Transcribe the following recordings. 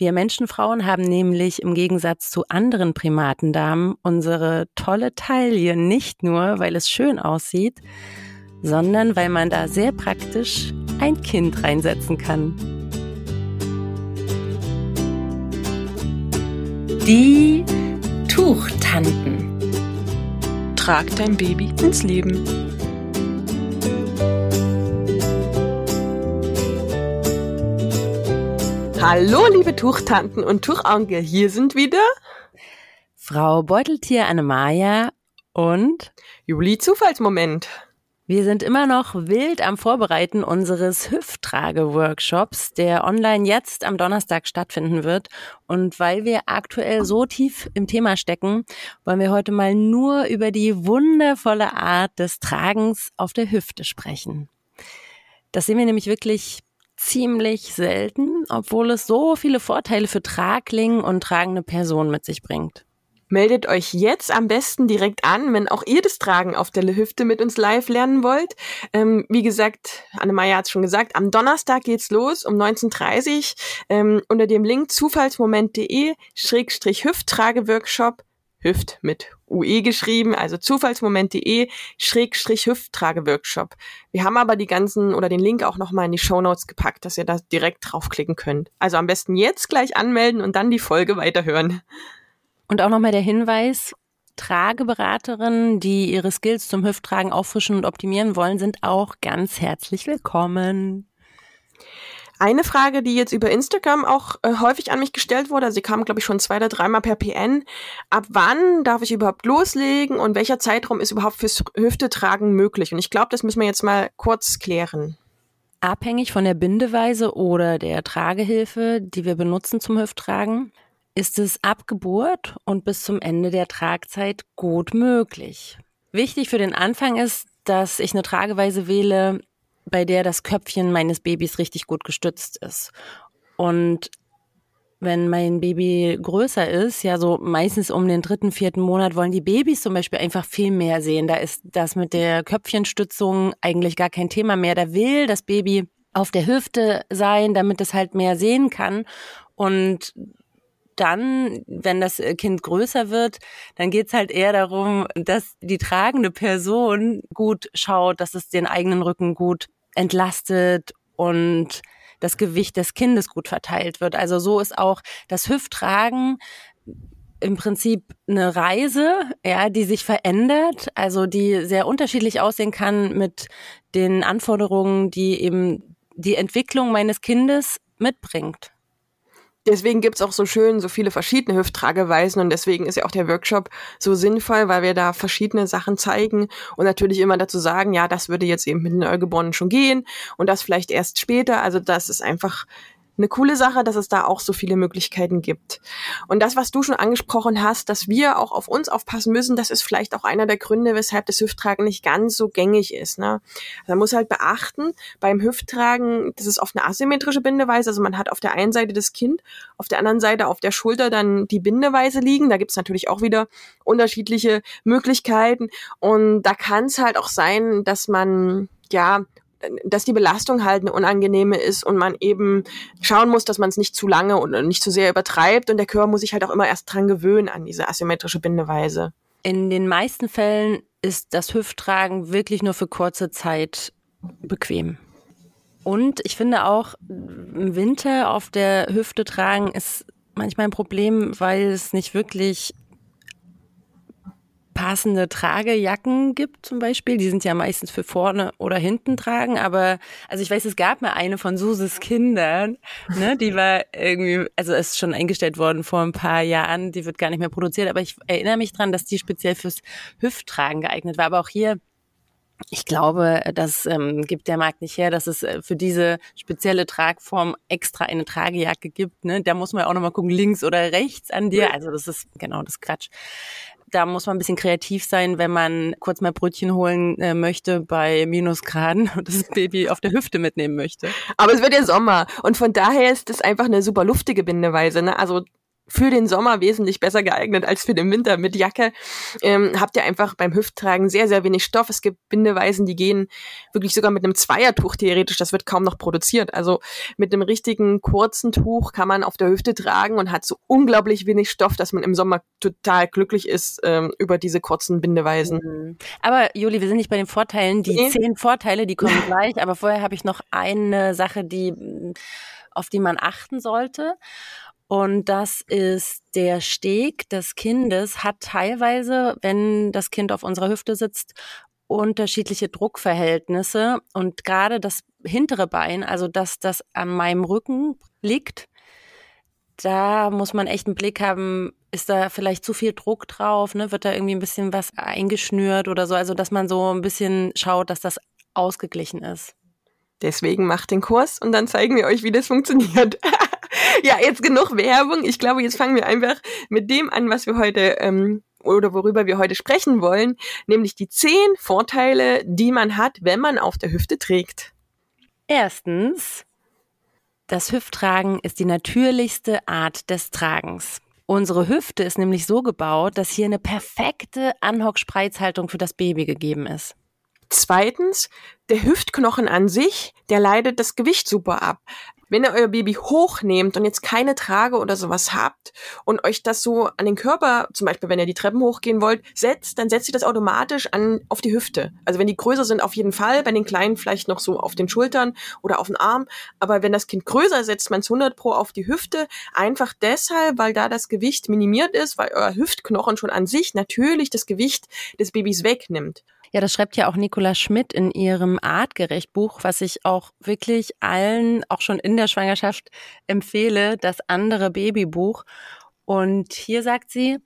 Wir Menschenfrauen haben nämlich im Gegensatz zu anderen Primatendamen unsere tolle Taille nicht nur, weil es schön aussieht, sondern weil man da sehr praktisch ein Kind reinsetzen kann. Die Tuchtanten. Trag dein Baby ins Leben. Hallo, liebe Tuchtanten und Tuchonkel, hier sind wieder Frau Beuteltier Annemaja und Juli Zufallsmoment. Wir sind immer noch wild am Vorbereiten unseres Hüfttrage-Workshops, der online jetzt am Donnerstag stattfinden wird. Und weil wir aktuell so tief im Thema stecken, wollen wir heute mal nur über die wundervolle Art des Tragens auf der Hüfte sprechen. Das sehen wir nämlich wirklich ziemlich selten, obwohl es so viele Vorteile für Tragling und tragende Personen mit sich bringt. Meldet euch jetzt am besten direkt an, wenn auch ihr das Tragen auf der Hüfte mit uns live lernen wollt. Ähm, wie gesagt, Annemaya hat es schon gesagt, am Donnerstag geht's los um 19.30 ähm, unter dem Link zufallsmoment.de Schrägstrich Hüfttrage-Workshop Hüft mit UE geschrieben, also zufallsmoment.de Schrägstrich Hüfttrage-Workshop. Wir haben aber die ganzen oder den Link auch nochmal in die Show Notes gepackt, dass ihr da direkt draufklicken könnt. Also am besten jetzt gleich anmelden und dann die Folge weiterhören. Und auch nochmal der Hinweis, Trageberaterinnen, die ihre Skills zum Hüfttragen auffrischen und optimieren wollen, sind auch ganz herzlich willkommen. Eine Frage, die jetzt über Instagram auch äh, häufig an mich gestellt wurde, also sie kam, glaube ich, schon zwei oder dreimal per PN. Ab wann darf ich überhaupt loslegen und welcher Zeitraum ist überhaupt fürs Hüftetragen möglich? Und ich glaube, das müssen wir jetzt mal kurz klären. Abhängig von der Bindeweise oder der Tragehilfe, die wir benutzen zum Hüfttragen, ist es ab Geburt und bis zum Ende der Tragzeit gut möglich. Wichtig für den Anfang ist, dass ich eine Trageweise wähle, bei der das Köpfchen meines Babys richtig gut gestützt ist. Und wenn mein Baby größer ist, ja so meistens um den dritten, vierten Monat, wollen die Babys zum Beispiel einfach viel mehr sehen. Da ist das mit der Köpfchenstützung eigentlich gar kein Thema mehr. Da will das Baby auf der Hüfte sein, damit es halt mehr sehen kann. Und dann, wenn das Kind größer wird, dann geht's halt eher darum, dass die tragende Person gut schaut, dass es den eigenen Rücken gut entlastet und das Gewicht des Kindes gut verteilt wird. Also so ist auch das Hüfttragen im Prinzip eine Reise, ja, die sich verändert, also die sehr unterschiedlich aussehen kann mit den Anforderungen, die eben die Entwicklung meines Kindes mitbringt deswegen gibt's auch so schön so viele verschiedene Hüfttrageweisen und deswegen ist ja auch der Workshop so sinnvoll, weil wir da verschiedene Sachen zeigen und natürlich immer dazu sagen, ja, das würde jetzt eben mit den Neugeborenen schon gehen und das vielleicht erst später. Also das ist einfach eine coole Sache, dass es da auch so viele Möglichkeiten gibt. Und das, was du schon angesprochen hast, dass wir auch auf uns aufpassen müssen, das ist vielleicht auch einer der Gründe, weshalb das Hüfttragen nicht ganz so gängig ist. Ne? Man muss halt beachten, beim Hüfttragen, das ist oft eine asymmetrische Bindeweise, also man hat auf der einen Seite das Kind, auf der anderen Seite auf der Schulter dann die Bindeweise liegen. Da gibt es natürlich auch wieder unterschiedliche Möglichkeiten. Und da kann es halt auch sein, dass man ja dass die Belastung halt eine unangenehme ist und man eben schauen muss, dass man es nicht zu lange und nicht zu sehr übertreibt und der Körper muss sich halt auch immer erst dran gewöhnen an diese asymmetrische Bindeweise. In den meisten Fällen ist das Hüfttragen wirklich nur für kurze Zeit bequem. Und ich finde auch, im Winter auf der Hüfte tragen ist manchmal ein Problem, weil es nicht wirklich passende Tragejacken gibt zum Beispiel. Die sind ja meistens für vorne oder hinten tragen. Aber also ich weiß, es gab mal eine von Suses Kindern, ne? Die war irgendwie, also ist schon eingestellt worden vor ein paar Jahren. Die wird gar nicht mehr produziert. Aber ich erinnere mich dran, dass die speziell fürs Hüfttragen geeignet war. Aber auch hier ich glaube, das ähm, gibt der Markt nicht her, dass es äh, für diese spezielle Tragform extra eine Tragejacke gibt. Ne? Da muss man auch nochmal gucken, links oder rechts an dir. Also das ist genau das Quatsch da muss man ein bisschen kreativ sein, wenn man kurz mal Brötchen holen äh, möchte bei Minusgraden und das Baby auf der Hüfte mitnehmen möchte. Aber es wird ja Sommer und von daher ist das einfach eine super luftige Bindeweise. Ne? Also für den Sommer wesentlich besser geeignet als für den Winter mit Jacke. Ähm, habt ihr einfach beim Hüfttragen sehr, sehr wenig Stoff. Es gibt Bindeweisen, die gehen wirklich sogar mit einem Zweiertuch theoretisch. Das wird kaum noch produziert. Also mit einem richtigen kurzen Tuch kann man auf der Hüfte tragen und hat so unglaublich wenig Stoff, dass man im Sommer total glücklich ist ähm, über diese kurzen Bindeweisen. Mhm. Aber Juli, wir sind nicht bei den Vorteilen. Die nee. zehn Vorteile, die kommen gleich. Aber vorher habe ich noch eine Sache, die auf die man achten sollte. Und das ist der Steg des Kindes hat teilweise, wenn das Kind auf unserer Hüfte sitzt, unterschiedliche Druckverhältnisse. Und gerade das hintere Bein, also dass das an meinem Rücken liegt, da muss man echt einen Blick haben, ist da vielleicht zu viel Druck drauf, ne? Wird da irgendwie ein bisschen was eingeschnürt oder so? Also, dass man so ein bisschen schaut, dass das ausgeglichen ist. Deswegen macht den Kurs und dann zeigen wir euch, wie das funktioniert. ja, jetzt genug Werbung. Ich glaube, jetzt fangen wir einfach mit dem an, was wir heute ähm, oder worüber wir heute sprechen wollen, nämlich die zehn Vorteile, die man hat, wenn man auf der Hüfte trägt. Erstens, das Hüfttragen ist die natürlichste Art des Tragens. Unsere Hüfte ist nämlich so gebaut, dass hier eine perfekte Anhock-Spreizhaltung für das Baby gegeben ist. Zweitens, der Hüftknochen an sich, der leidet das Gewicht super ab. Wenn ihr euer Baby hochnehmt und jetzt keine Trage oder sowas habt und euch das so an den Körper, zum Beispiel wenn ihr die Treppen hochgehen wollt, setzt, dann setzt ihr das automatisch an, auf die Hüfte. Also wenn die größer sind, auf jeden Fall, bei den kleinen vielleicht noch so auf den Schultern oder auf den Arm. Aber wenn das Kind größer setzt man es 100 pro auf die Hüfte, einfach deshalb, weil da das Gewicht minimiert ist, weil euer Hüftknochen schon an sich natürlich das Gewicht des Babys wegnimmt. Ja, das schreibt ja auch Nicola Schmidt in ihrem Artgerecht-Buch, was ich auch wirklich allen, auch schon in der Schwangerschaft, empfehle, das andere Babybuch. Und hier sagt sie,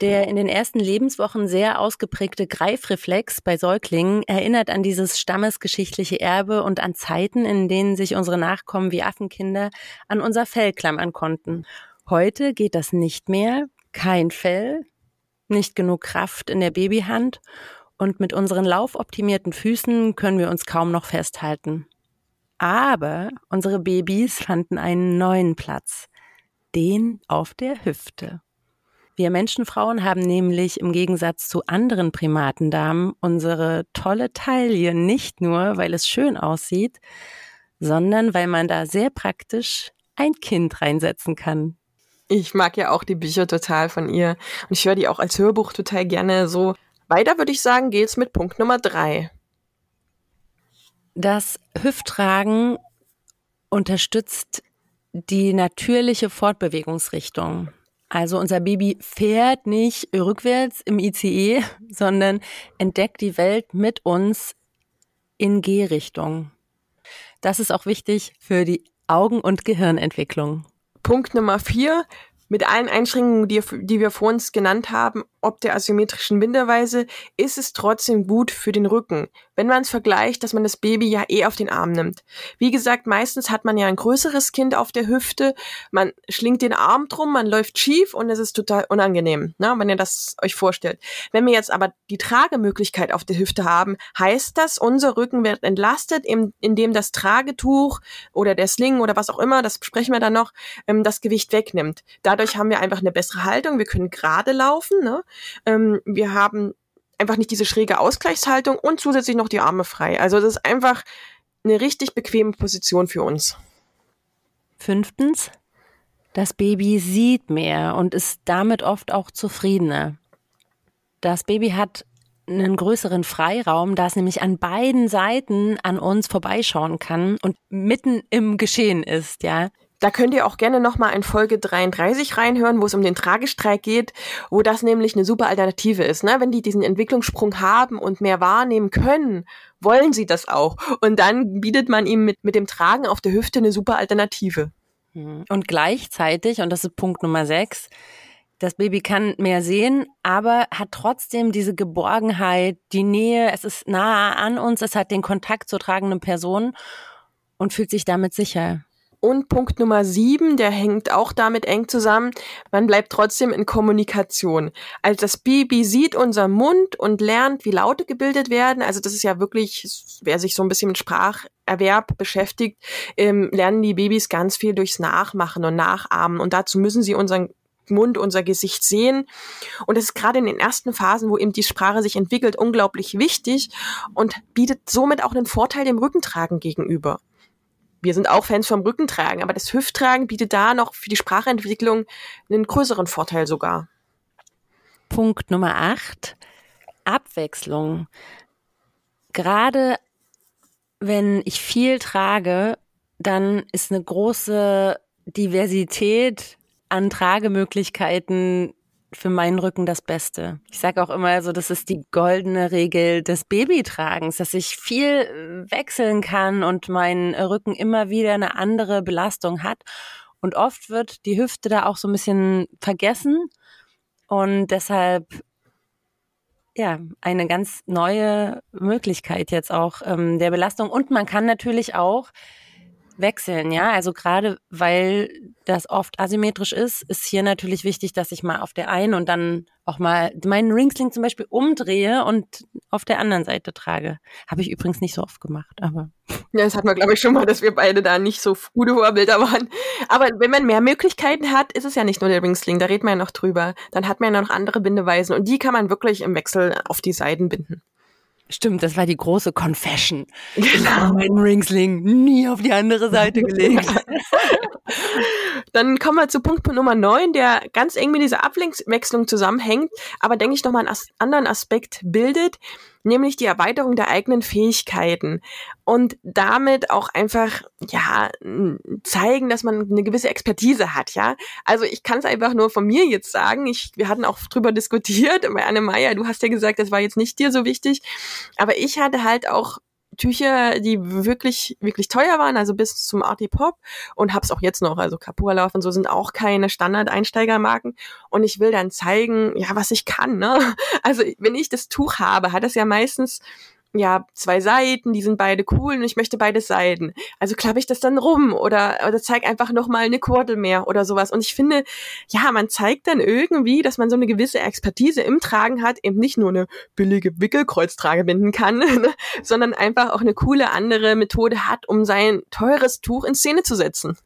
der in den ersten Lebenswochen sehr ausgeprägte Greifreflex bei Säuglingen erinnert an dieses stammesgeschichtliche Erbe und an Zeiten, in denen sich unsere Nachkommen wie Affenkinder an unser Fell klammern konnten. Heute geht das nicht mehr. Kein Fell, nicht genug Kraft in der Babyhand und mit unseren laufoptimierten Füßen können wir uns kaum noch festhalten. Aber unsere Babys fanden einen neuen Platz, den auf der Hüfte. Wir Menschenfrauen haben nämlich im Gegensatz zu anderen Primatendamen unsere tolle Taille nicht nur, weil es schön aussieht, sondern weil man da sehr praktisch ein Kind reinsetzen kann. Ich mag ja auch die Bücher total von ihr und ich höre die auch als Hörbuch total gerne so weiter würde ich sagen, geht's mit Punkt Nummer drei. Das Hüfttragen unterstützt die natürliche Fortbewegungsrichtung. Also unser Baby fährt nicht rückwärts im ICE, sondern entdeckt die Welt mit uns in Gehrichtung. Das ist auch wichtig für die Augen- und Gehirnentwicklung. Punkt Nummer vier. Mit allen Einschränkungen, die, die wir vor uns genannt haben, ob der asymmetrischen Bindeweise, ist es trotzdem gut für den Rücken, wenn man es vergleicht, dass man das Baby ja eh auf den Arm nimmt. Wie gesagt, meistens hat man ja ein größeres Kind auf der Hüfte, man schlingt den Arm drum, man läuft schief und es ist total unangenehm, ne, wenn ihr das euch vorstellt. Wenn wir jetzt aber die Tragemöglichkeit auf der Hüfte haben, heißt das, unser Rücken wird entlastet, indem das Tragetuch oder der Sling oder was auch immer, das besprechen wir dann noch, ähm, das Gewicht wegnimmt. Dadurch haben wir einfach eine bessere Haltung, wir können gerade laufen, ne? Ähm, wir haben einfach nicht diese schräge Ausgleichshaltung und zusätzlich noch die Arme frei. Also das ist einfach eine richtig bequeme Position für uns. Fünftens, das Baby sieht mehr und ist damit oft auch zufriedener. Das Baby hat einen größeren Freiraum, da es nämlich an beiden Seiten an uns vorbeischauen kann und mitten im Geschehen ist, ja. Da könnt ihr auch gerne nochmal in Folge 33 reinhören, wo es um den Tragestreik geht, wo das nämlich eine super Alternative ist. Ne? Wenn die diesen Entwicklungssprung haben und mehr wahrnehmen können, wollen sie das auch. Und dann bietet man ihm mit, mit dem Tragen auf der Hüfte eine super Alternative. Hm. Und gleichzeitig, und das ist Punkt Nummer 6, das Baby kann mehr sehen, aber hat trotzdem diese Geborgenheit, die Nähe, es ist nahe an uns, es hat den Kontakt zur tragenden Person und fühlt sich damit sicher. Und Punkt Nummer sieben, der hängt auch damit eng zusammen. Man bleibt trotzdem in Kommunikation. Als das Baby sieht unser Mund und lernt, wie Laute gebildet werden. Also das ist ja wirklich, wer sich so ein bisschen mit Spracherwerb beschäftigt, ähm, lernen die Babys ganz viel durchs Nachmachen und Nachahmen. Und dazu müssen sie unseren Mund, unser Gesicht sehen. Und das ist gerade in den ersten Phasen, wo eben die Sprache sich entwickelt, unglaublich wichtig und bietet somit auch einen Vorteil dem Rückentragen gegenüber. Wir sind auch Fans vom Rückentragen, aber das Hüfttragen bietet da noch für die Sprachentwicklung einen größeren Vorteil sogar. Punkt Nummer 8. Abwechslung. Gerade wenn ich viel trage, dann ist eine große Diversität an Tragemöglichkeiten für meinen Rücken das Beste. Ich sage auch immer so, das ist die goldene Regel des Babytragens, dass ich viel wechseln kann und mein Rücken immer wieder eine andere Belastung hat. Und oft wird die Hüfte da auch so ein bisschen vergessen. Und deshalb ja, eine ganz neue Möglichkeit jetzt auch ähm, der Belastung. Und man kann natürlich auch wechseln, ja. Also gerade weil das oft asymmetrisch ist, ist hier natürlich wichtig, dass ich mal auf der einen und dann auch mal meinen Ringsling zum Beispiel umdrehe und auf der anderen Seite trage. Habe ich übrigens nicht so oft gemacht, aber. Ja, das hatten wir, glaube ich, schon mal, dass wir beide da nicht so gute Vorbilder waren. Aber wenn man mehr Möglichkeiten hat, ist es ja nicht nur der Ringsling, da redet man ja noch drüber. Dann hat man ja noch andere Bindeweisen und die kann man wirklich im Wechsel auf die Seiten binden. Stimmt, das war die große Confession. Genau. Ich habe meinen Ringsling nie auf die andere Seite gelegt. Dann kommen wir zu Punkt Nummer 9, der ganz eng mit dieser Abwechslung zusammenhängt, aber denke ich nochmal einen as anderen Aspekt bildet nämlich die Erweiterung der eigenen Fähigkeiten und damit auch einfach ja zeigen, dass man eine gewisse Expertise hat, ja. Also ich kann es einfach nur von mir jetzt sagen. Ich, wir hatten auch drüber diskutiert bei Anne Meyer. Du hast ja gesagt, das war jetzt nicht dir so wichtig, aber ich hatte halt auch Tücher, die wirklich, wirklich teuer waren, also bis zum Arty Pop und hab's auch jetzt noch, also Capua und so sind auch keine Standard-Einsteigermarken und ich will dann zeigen, ja, was ich kann, ne? Also, wenn ich das Tuch habe, hat es ja meistens ja, zwei Seiten, die sind beide cool und ich möchte beide Seiten. Also klappe ich das dann rum oder, oder zeig einfach nochmal eine Kordel mehr oder sowas. Und ich finde, ja, man zeigt dann irgendwie, dass man so eine gewisse Expertise im Tragen hat, eben nicht nur eine billige Wickelkreuztrage binden kann, ne, sondern einfach auch eine coole andere Methode hat, um sein teures Tuch in Szene zu setzen.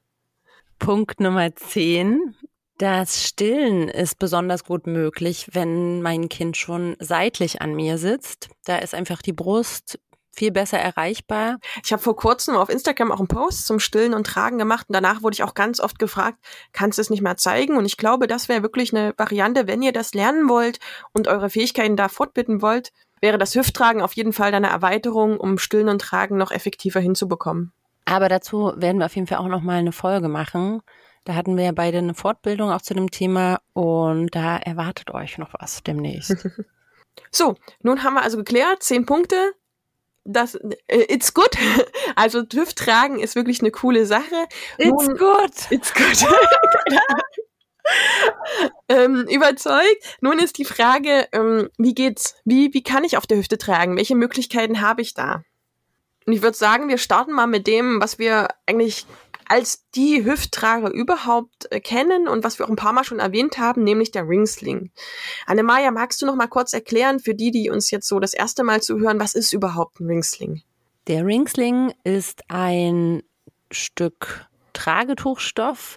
Punkt Nummer 10. Das Stillen ist besonders gut möglich, wenn mein Kind schon seitlich an mir sitzt. Da ist einfach die Brust viel besser erreichbar. Ich habe vor kurzem auf Instagram auch einen Post zum Stillen und Tragen gemacht und danach wurde ich auch ganz oft gefragt, kannst du es nicht mehr zeigen? Und ich glaube, das wäre wirklich eine Variante, wenn ihr das lernen wollt und eure Fähigkeiten da fortbitten wollt, wäre das Hüfttragen auf jeden Fall eine Erweiterung, um Stillen und Tragen noch effektiver hinzubekommen. Aber dazu werden wir auf jeden Fall auch noch mal eine Folge machen. Da hatten wir ja beide eine Fortbildung auch zu dem Thema und da erwartet euch noch was demnächst. So, nun haben wir also geklärt, zehn Punkte. Das, äh, it's good. Also TÜV tragen ist wirklich eine coole Sache. It's nun, good. It's good. ähm, überzeugt. Nun ist die Frage, ähm, wie geht's? Wie, wie kann ich auf der Hüfte tragen? Welche Möglichkeiten habe ich da? Und ich würde sagen, wir starten mal mit dem, was wir eigentlich als die Hüfttrager überhaupt äh, kennen und was wir auch ein paar Mal schon erwähnt haben, nämlich der Ringsling. Annemaja, magst du noch mal kurz erklären für die, die uns jetzt so das erste Mal zuhören, was ist überhaupt ein Ringsling? Der Ringsling ist ein Stück Tragetuchstoff,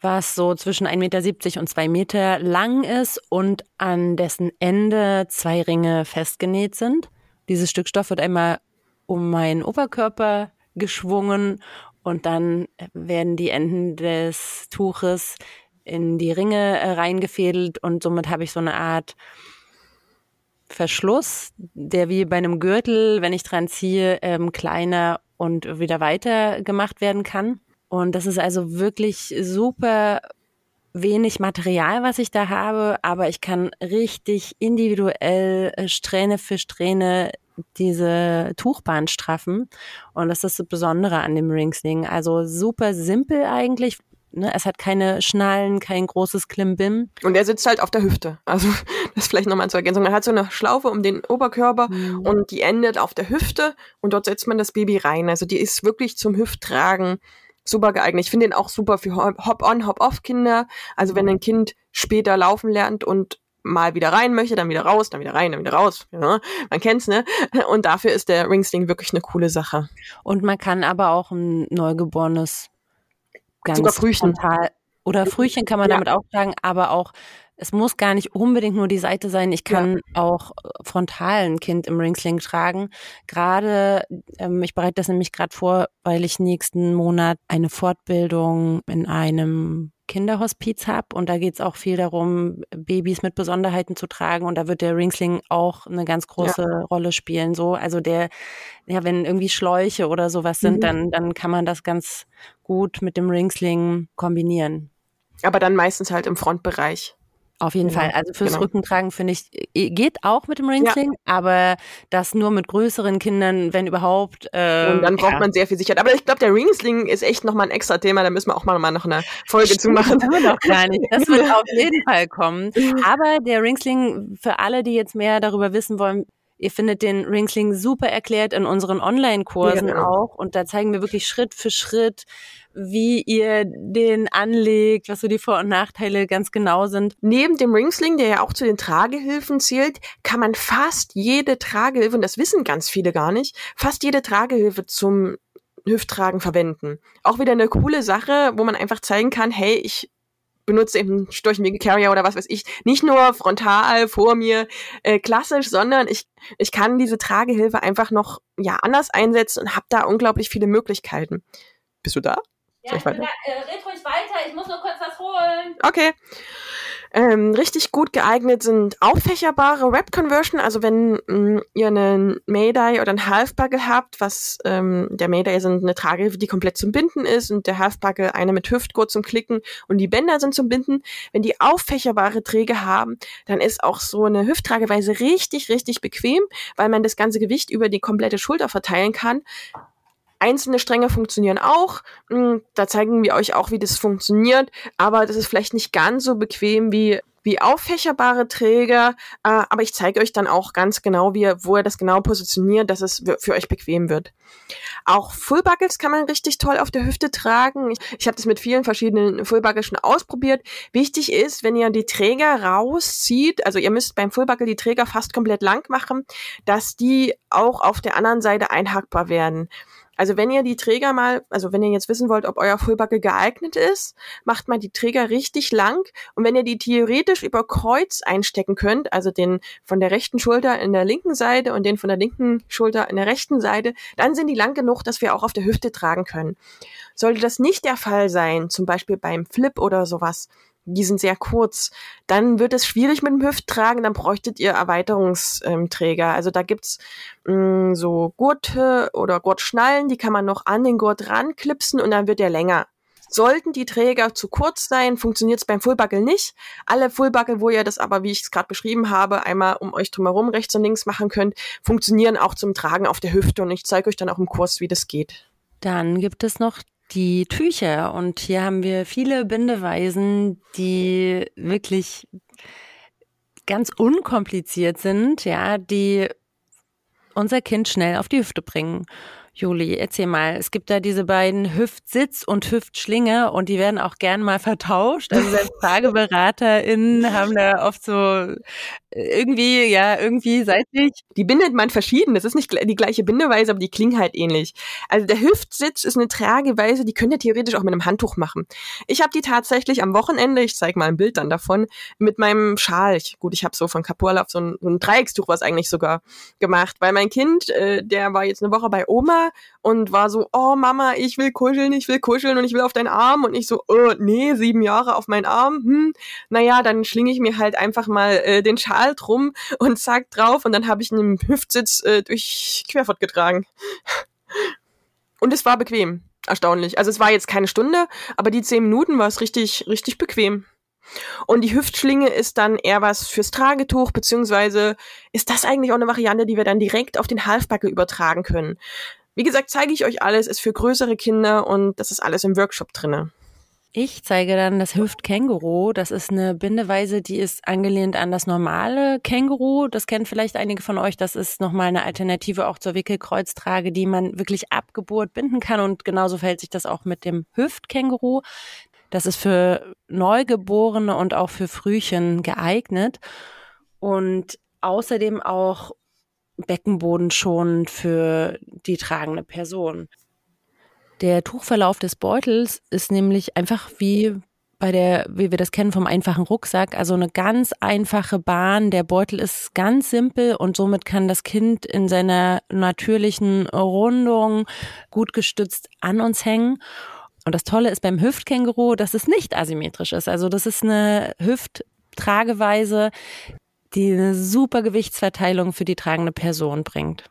was so zwischen 1,70 Meter und 2 Meter lang ist und an dessen Ende zwei Ringe festgenäht sind. Dieses Stück Stoff wird einmal um meinen Oberkörper geschwungen und dann werden die Enden des Tuches in die Ringe äh, reingefädelt und somit habe ich so eine Art Verschluss, der wie bei einem Gürtel, wenn ich dran ziehe, ähm, kleiner und wieder weiter gemacht werden kann. Und das ist also wirklich super wenig Material, was ich da habe, aber ich kann richtig individuell äh, Strähne für Strähne diese Tuchbahn straffen. Und das ist das Besondere an dem Ringsling. Also super simpel eigentlich. Ne? Es hat keine Schnallen, kein großes Klimbim. Und er sitzt halt auf der Hüfte. Also das vielleicht nochmal zur Ergänzung. Man hat so eine Schlaufe um den Oberkörper mhm. und die endet auf der Hüfte und dort setzt man das Baby rein. Also die ist wirklich zum Hüfttragen super geeignet. Ich finde den auch super für Hop-on, Hop-off-Kinder. Also wenn ein Kind später laufen lernt und mal wieder rein möchte, dann wieder raus, dann wieder rein, dann wieder raus. Ja, man kennt's, ne? Und dafür ist der Ringsling wirklich eine coole Sache. Und man kann aber auch ein Neugeborenes ganz Sogar frühchen. Frontal, oder Frühchen kann man ja. damit auch tragen, aber auch es muss gar nicht unbedingt nur die Seite sein. Ich kann ja. auch äh, frontal ein Kind im Ringsling tragen. Gerade, ähm, ich bereite das nämlich gerade vor, weil ich nächsten Monat eine Fortbildung in einem Kinderhospiz habe und da geht es auch viel darum, Babys mit Besonderheiten zu tragen und da wird der Ringsling auch eine ganz große ja. Rolle spielen. So, also der, ja, wenn irgendwie Schläuche oder sowas sind, mhm. dann, dann kann man das ganz gut mit dem Ringsling kombinieren. Aber dann meistens halt im Frontbereich. Auf jeden genau. Fall. Also fürs genau. Rückentragen finde ich, äh, geht auch mit dem Ringsling, ja. aber das nur mit größeren Kindern, wenn überhaupt. Äh, und dann braucht ja. man sehr viel Sicherheit. Aber ich glaube, der Ringsling ist echt nochmal ein extra Thema. Da müssen wir auch mal, mal noch eine Folge zu machen. Das noch gar nicht. Das wird auf jeden Fall kommen. Aber der Ringsling, für alle, die jetzt mehr darüber wissen wollen, Ihr findet den Ringsling super erklärt in unseren Online-Kursen ja, genau. auch. Und da zeigen wir wirklich Schritt für Schritt, wie ihr den anlegt, was so die Vor- und Nachteile ganz genau sind. Neben dem Ringsling, der ja auch zu den Tragehilfen zählt, kann man fast jede Tragehilfe, und das wissen ganz viele gar nicht, fast jede Tragehilfe zum Hüfttragen verwenden. Auch wieder eine coole Sache, wo man einfach zeigen kann, hey, ich benutze eben Storchenwege Carrier oder was weiß ich, nicht nur frontal vor mir äh, klassisch, sondern ich, ich kann diese Tragehilfe einfach noch ja anders einsetzen und habe da unglaublich viele Möglichkeiten. Bist du da? Ja, ich, bin da, äh, red ruhig weiter, ich muss nur kurz was holen. Okay. Ähm, richtig gut geeignet sind auffächerbare Wrap Conversion, also wenn mh, mm, ihr einen Mayday oder einen Halfbuckle habt, was ähm, der Mayday sind eine Tragehilfe, die komplett zum Binden ist und der Halfbuckle eine mit Hüftgurt zum Klicken und die Bänder sind zum Binden. Wenn die auffächerbare Träger haben, dann ist auch so eine Hüfttrageweise richtig, richtig bequem, weil man das ganze Gewicht über die komplette Schulter verteilen kann. Einzelne Stränge funktionieren auch. Hm, da zeigen wir euch auch, wie das funktioniert. Aber das ist vielleicht nicht ganz so bequem wie wie auffächerbare Träger, äh, aber ich zeige euch dann auch ganz genau, wie ihr, wo ihr das genau positioniert, dass es für euch bequem wird. Auch Fullbuckles kann man richtig toll auf der Hüfte tragen. Ich, ich habe das mit vielen verschiedenen Fullbuckles schon ausprobiert. Wichtig ist, wenn ihr die Träger rauszieht, also ihr müsst beim Fullbuckle die Träger fast komplett lang machen, dass die auch auf der anderen Seite einhackbar werden. Also wenn ihr die Träger mal, also wenn ihr jetzt wissen wollt, ob euer Fullbuckle geeignet ist, macht mal die Träger richtig lang und wenn ihr die theoretisch über Kreuz einstecken könnt, also den von der rechten Schulter in der linken Seite und den von der linken Schulter in der rechten Seite, dann sind die lang genug, dass wir auch auf der Hüfte tragen können. Sollte das nicht der Fall sein, zum Beispiel beim Flip oder sowas, die sind sehr kurz, dann wird es schwierig mit dem Hüfttragen, dann bräuchtet ihr Erweiterungsträger. Also da gibt's mh, mm, so Gurte oder Gurtschnallen, die kann man noch an den Gurt ranklipsen und dann wird der länger. Sollten die Träger zu kurz sein, funktioniert es beim Fullbuckle nicht. Alle Fullbuckle, wo ihr das aber, wie ich es gerade beschrieben habe, einmal um euch drumherum rechts und links machen könnt, funktionieren auch zum Tragen auf der Hüfte und ich zeige euch dann auch im Kurs, wie das geht. Dann gibt es noch die Tücher. Und hier haben wir viele Bindeweisen, die wirklich ganz unkompliziert sind, ja, die unser Kind schnell auf die Hüfte bringen. Juli, erzähl mal, es gibt da diese beiden Hüftsitz und Hüftschlinge und die werden auch gern mal vertauscht. Also selbst TrageberaterInnen haben da oft so irgendwie, ja, irgendwie seitlich. Die bindet man verschieden. Das ist nicht die gleiche Bindeweise, aber die klingen halt ähnlich. Also der Hüftsitz ist eine Trageweise, die könnt ihr theoretisch auch mit einem Handtuch machen. Ich habe die tatsächlich am Wochenende, ich zeige mal ein Bild dann davon, mit meinem Schal. Ich, gut, ich habe so von Capola so ein, so ein Dreieckstuch was eigentlich sogar gemacht, weil mein Kind, äh, der war jetzt eine Woche bei Oma und war so, oh Mama, ich will kuscheln, ich will kuscheln und ich will auf deinen Arm und ich so, oh, nee, sieben Jahre auf meinen Arm, hm, naja, dann schlinge ich mir halt einfach mal äh, den Schal drum und zack drauf und dann habe ich einen Hüftsitz äh, durch Querfurt getragen. Und es war bequem, erstaunlich. Also es war jetzt keine Stunde, aber die zehn Minuten war es richtig, richtig bequem. Und die Hüftschlinge ist dann eher was fürs Tragetuch, beziehungsweise ist das eigentlich auch eine Variante, die wir dann direkt auf den Halfbacke übertragen können. Wie gesagt, zeige ich euch alles, ist für größere Kinder und das ist alles im Workshop drinne. Ich zeige dann das Hüftkänguru. Das ist eine Bindeweise, die ist angelehnt an das normale Känguru. Das kennen vielleicht einige von euch. Das ist nochmal eine Alternative auch zur Wickelkreuztrage, die man wirklich ab Geburt binden kann. Und genauso verhält sich das auch mit dem Hüftkänguru. Das ist für Neugeborene und auch für Frühchen geeignet. Und außerdem auch Beckenboden schon für die tragende Person. Der Tuchverlauf des Beutels ist nämlich einfach wie bei der, wie wir das kennen vom einfachen Rucksack, also eine ganz einfache Bahn. Der Beutel ist ganz simpel und somit kann das Kind in seiner natürlichen Rundung gut gestützt an uns hängen. Und das Tolle ist beim Hüftkänguru, dass es nicht asymmetrisch ist. Also das ist eine Hüfttrageweise, die eine super Gewichtsverteilung für die tragende Person bringt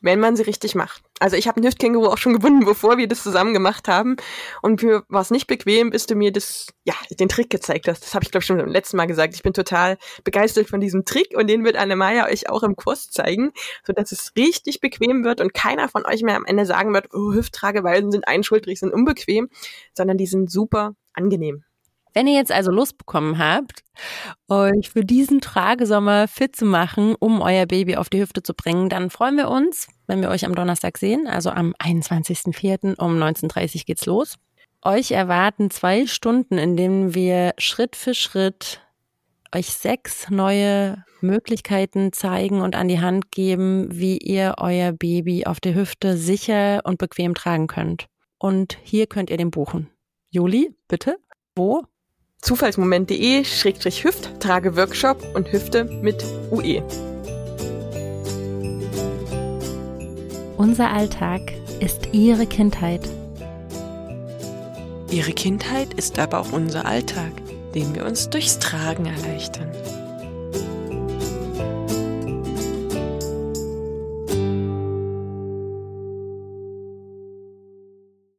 wenn man sie richtig macht. Also ich habe Hüftkänguru auch schon gebunden, bevor wir das zusammen gemacht haben. Und mir war es nicht bequem, bis du mir das, ja, den Trick gezeigt hast. Das habe ich, glaube ich, schon beim letzten Mal gesagt. Ich bin total begeistert von diesem Trick und den wird Annemaya euch auch im Kurs zeigen, sodass es richtig bequem wird und keiner von euch mehr am Ende sagen wird, oh, Hüfttrageweisen sind einschultrig, sind unbequem, sondern die sind super angenehm. Wenn ihr jetzt also Lust bekommen habt, euch für diesen Tragesommer fit zu machen, um euer Baby auf die Hüfte zu bringen, dann freuen wir uns, wenn wir euch am Donnerstag sehen, also am 21.04. um 19.30 Uhr geht's los. Euch erwarten zwei Stunden, in denen wir Schritt für Schritt euch sechs neue Möglichkeiten zeigen und an die Hand geben, wie ihr euer Baby auf der Hüfte sicher und bequem tragen könnt. Und hier könnt ihr den buchen. Juli, bitte? Wo? zufallsmoment.de Schrägstrich Hüft, trage Workshop und Hüfte mit UE. Unser Alltag ist Ihre Kindheit. Ihre Kindheit ist aber auch unser Alltag, den wir uns durchs Tragen erleichtern.